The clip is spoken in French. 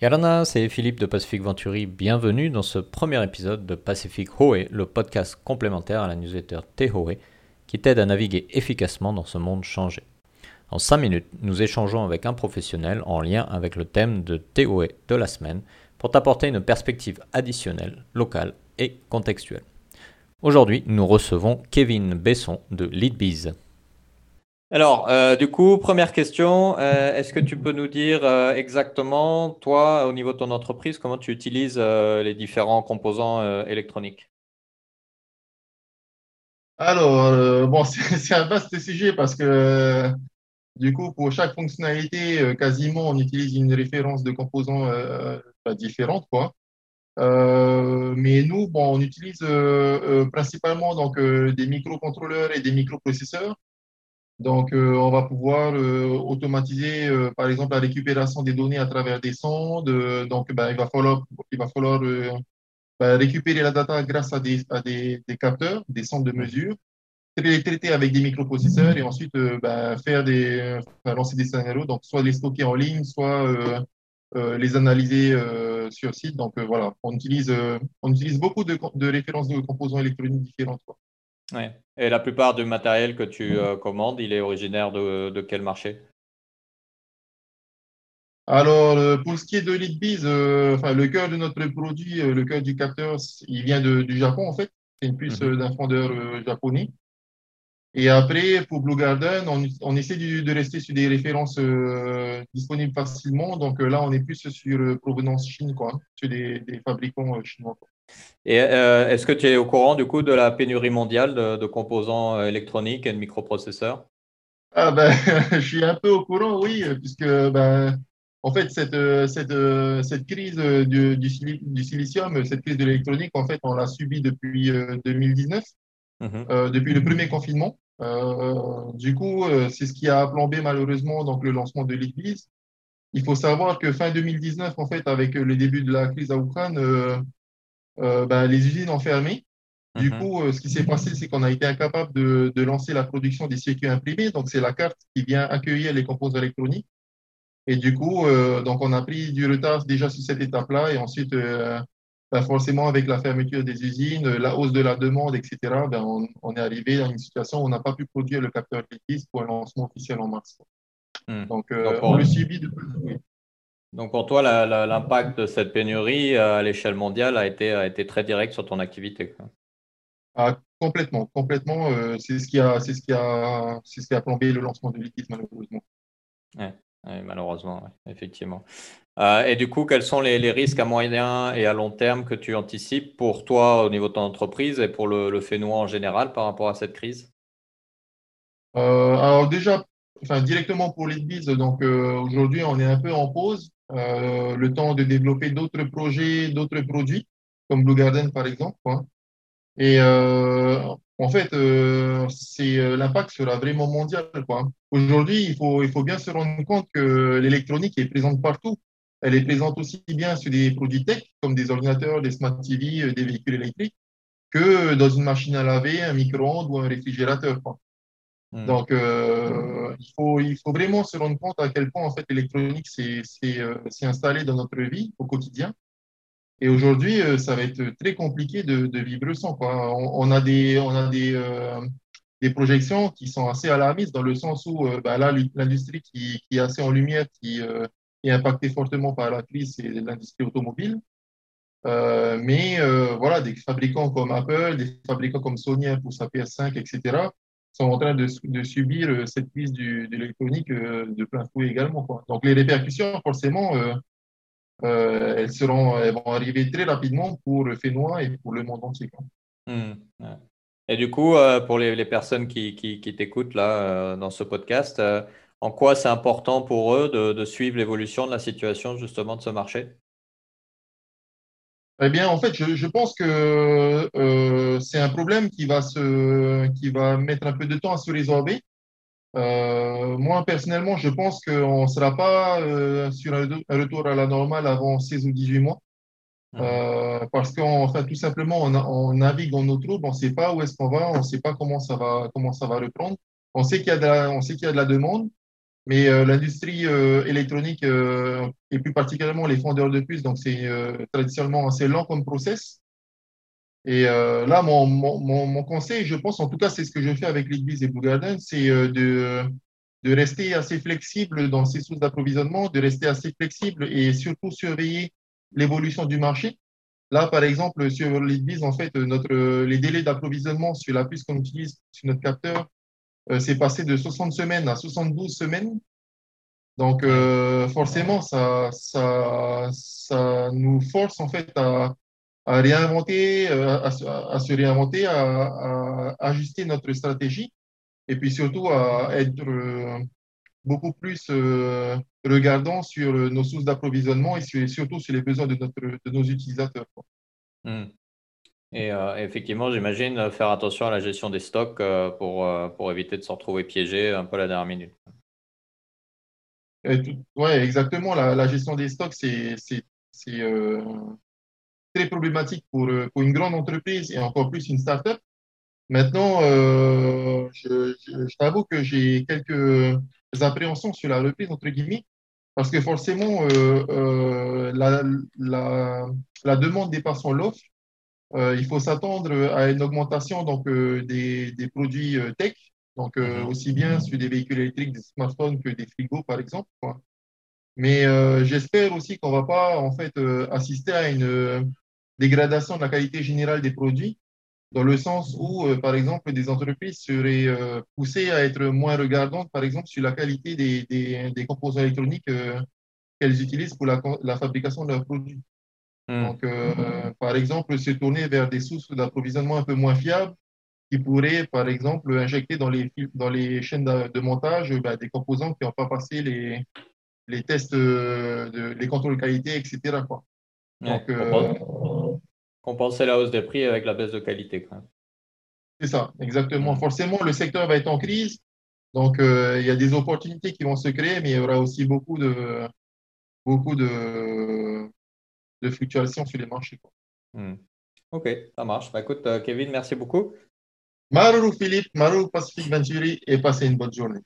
Yarana, c'est Philippe de Pacific Venturi. Bienvenue dans ce premier épisode de Pacific Hoé, le podcast complémentaire à la newsletter Tehoe qui t'aide à naviguer efficacement dans ce monde changé. En 5 minutes, nous échangeons avec un professionnel en lien avec le thème de Tehoe de la semaine pour t'apporter une perspective additionnelle, locale et contextuelle. Aujourd'hui, nous recevons Kevin Besson de LeadBiz. Alors, euh, du coup, première question, euh, est-ce que tu peux nous dire euh, exactement, toi, au niveau de ton entreprise, comment tu utilises les différents composants électroniques? Alors, bon, c'est un vaste sujet parce que, du coup, pour chaque fonctionnalité, quasiment, on utilise une référence de composants différente, quoi. mais nous, on utilise principalement donc, des microcontrôleurs et des microprocesseurs donc, euh, on va pouvoir euh, automatiser, euh, par exemple, la récupération des données à travers des sondes. donc, ben, il va falloir, il va falloir ben, récupérer la data grâce à des, à des, des capteurs, des sondes de mesure, les traiter avec des microprocesseurs et ensuite ben, faire des, lancer des scénarios, donc soit les stocker en ligne, soit les analyser sur site. Donc, voilà, on utilise, on utilise beaucoup de, de références de composants électroniques différentes. Quoi. Ouais. Et la plupart du matériel que tu euh, commandes, il est originaire de, de quel marché? Alors, euh, pour ce qui est de LeadBiz, euh, enfin, le cœur de notre produit, le cœur du capteur, il vient de, du Japon en fait. C'est une puce mhm. d'un fondeur japonais. Et après, pour Blue Garden, on, on essaie de, de, rester sur des références disponibles facilement. Donc là, on est plus sur provenance Chine, quoi, sur des, des fabricants chinois. Quoi. Et euh, est-ce que tu es au courant du coup de la pénurie mondiale de, composants euh, électroniques et de microprocesseurs? Ah ben, Je suis un peu au courant, oui, puisque ben, en fait, cette, cette, cette crise du, du, silicium, cette crise de l'électronique, en fait, on l'a subie depuis 2019, mmh depuis le premier confinement. du coup, c'est ce qui a plombé malheureusement donc, le lancement de l'Église. Il faut savoir que fin 2019, en fait, avec le début de la crise à Ukraine, euh, bah, les usines ont fermé. Du mhm. coup, euh, ce qui s'est passé, c'est qu'on a été incapable de, de, lancer la production des circuits imprimés. Donc, c'est la carte qui vient accueillir les composants électroniques. Et du coup, euh, donc on a pris du retard déjà sur cette étape-là. Et ensuite, bah, forcément, avec la fermeture des usines, la hausse de la demande, etc., ben, on, on, est arrivé dans une situation où on n'a pas pu produire le capteur LITIS pour un lancement officiel en mars. Hmm. Donc, on le subit depuis. Donc pour toi, l'impact de cette pénurie euh, à l'échelle mondiale a été, a été très direct sur ton activité. Ah, complètement, complètement. Euh, c'est ce qui a, c'est ce qui a, c'est ce qui a plombé le lancement de l'ITIS malheureusement. malheureusement, effectivement. Euh, et du coup, quels sont les, les, risques à moyen et à long terme que tu anticipes pour toi au niveau de ton entreprise et pour le, le Fénois en général par rapport à cette crise? Alors déjà, enfin directement pour l'ITBIS, donc aujourd'hui on est un peu en pause euh, le temps de développer d'autres projets, d'autres produits, comme Blue Garden par exemple. Et euh, en fait, euh, c'est l'impact sera vraiment mondial. Aujourd'hui, il faut, il faut bien se rendre compte que l'électronique est présente partout. Elle est présente aussi bien sur des produits tech, comme des ordinateurs, des smart TV, des véhicules électriques, que dans une machine à laver, un micro-ondes ou un réfrigérateur. Hmm. Donc, euh, il, faut, il faut vraiment se rendre compte à quel point en fait l'électronique s'est euh, installée dans notre vie au quotidien. Et aujourd'hui, euh, ça va être très compliqué de, de vivre sans. Quoi. On, a des, on a des, euh, des projections qui sont assez alarmistes dans le sens où bah là, l'industrie qui, qui, est assez en lumière, qui est impactée fortement par la crise, c'est l'industrie automobile. mais voilà, des fabricants comme Apple, des fabricants comme Sony pour sa PS5, etc., sont en train de, subir euh, cette crise de l'électronique euh, de plein fouet également. Quoi. Donc les répercussions, forcément, euh, elles, seront, elles vont arriver très rapidement pour le et pour le monde entier. Mmh, et du coup, pour les, les personnes qui, qui, qui t'écoutent là dans ce podcast, en quoi c'est important pour eux de, de suivre l'évolution de la situation justement de ce marché? Eh bien, en fait, je, je pense que euh, c'est un problème qui va, se, qui va mettre un peu de temps à se résorber. Euh, moi, personnellement, je pense qu'on ne sera pas euh, sur un, retour à la normale avant 16 ou 18 mois. Mmh. Parce qu'en fait, tout simplement, on, on, navigue dans nos troubles, on ne sait pas où est-ce qu'on va, on ne sait pas comment ça va, comment ça va reprendre. On sait qu'il y a de la, on sait qu'il y a de la demande, Mais l'industrie électronique, et plus particulièrement les fondeurs de puces, donc c'est traditionnellement assez lent comme process. Et là, mon, conseil, je pense, en tout cas, c'est ce que je fais avec l'Église et Blue Garden, c'est de, rester assez flexible dans ces sources d'approvisionnement, de rester assez flexible et surtout surveiller l'évolution du marché. Là, par exemple, sur l'Église, en fait, les délais d'approvisionnement sur la puce qu'on utilise sur notre capteur, euh, c'est passé de 60 semaines à 72 semaines. Donc, euh, forcément, ça, ça, ça nous force en fait à, réinventer, euh, à, se réinventer, à, ajuster notre stratégie et puis surtout à être beaucoup plus regardant sur nos sources d'approvisionnement et surtout sur les besoins de, notre, de nos utilisateurs. Et effectivement, j'imagine faire attention à la gestion des stocks pour, pour éviter de se retrouver piégé un peu à la dernière minute. Oui, exactement. La, gestion des stocks, c'est euh, très problématique pour, pour, une grande entreprise et encore plus une startup. Maintenant, euh, je, je, t'avoue que j'ai quelques appréhensions sur la reprise, entre guillemets, parce que forcément, euh, la, la, la, demande dépassant l'offre. Euh, il faut s'attendre à une augmentation donc, euh, des, des, produits euh, tech, donc mhm. aussi bien sur des véhicules électriques, des smartphones que des frigos, par exemple. Quoi. Mais j'espère aussi qu'on ne va pas en fait, assister à une dégradation de la qualité générale des produits, dans le sens où, par exemple, des entreprises seraient poussées à être moins regardantes, par exemple, sur la qualité des, des, des composants électroniques qu'elles utilisent pour la, la fabrication de leurs produits. Hmm. Donc, euh, par exemple, se tourner vers des sources d'approvisionnement un peu moins fiables qui pourraient, par exemple, injecter dans les, dans les chaînes de, montage bah, des composants qui n'ont pas passé les, les tests, de, les contrôles de qualité, etc. Quoi. Donc, euh, compenser la hausse des prix avec la baisse de qualité. C'est ça, exactement. Hmm. Forcément, le secteur va être en crise. Donc, euh, il y a des opportunités qui vont se créer, mais il y aura aussi beaucoup de, beaucoup de, de fluctuations sur les marchés. Hmm. Ok, ça marche. Bah, écoute, euh, Kevin, merci beaucoup. Marou Philippe, Marou Pacific Venturi et passez une bonne journée.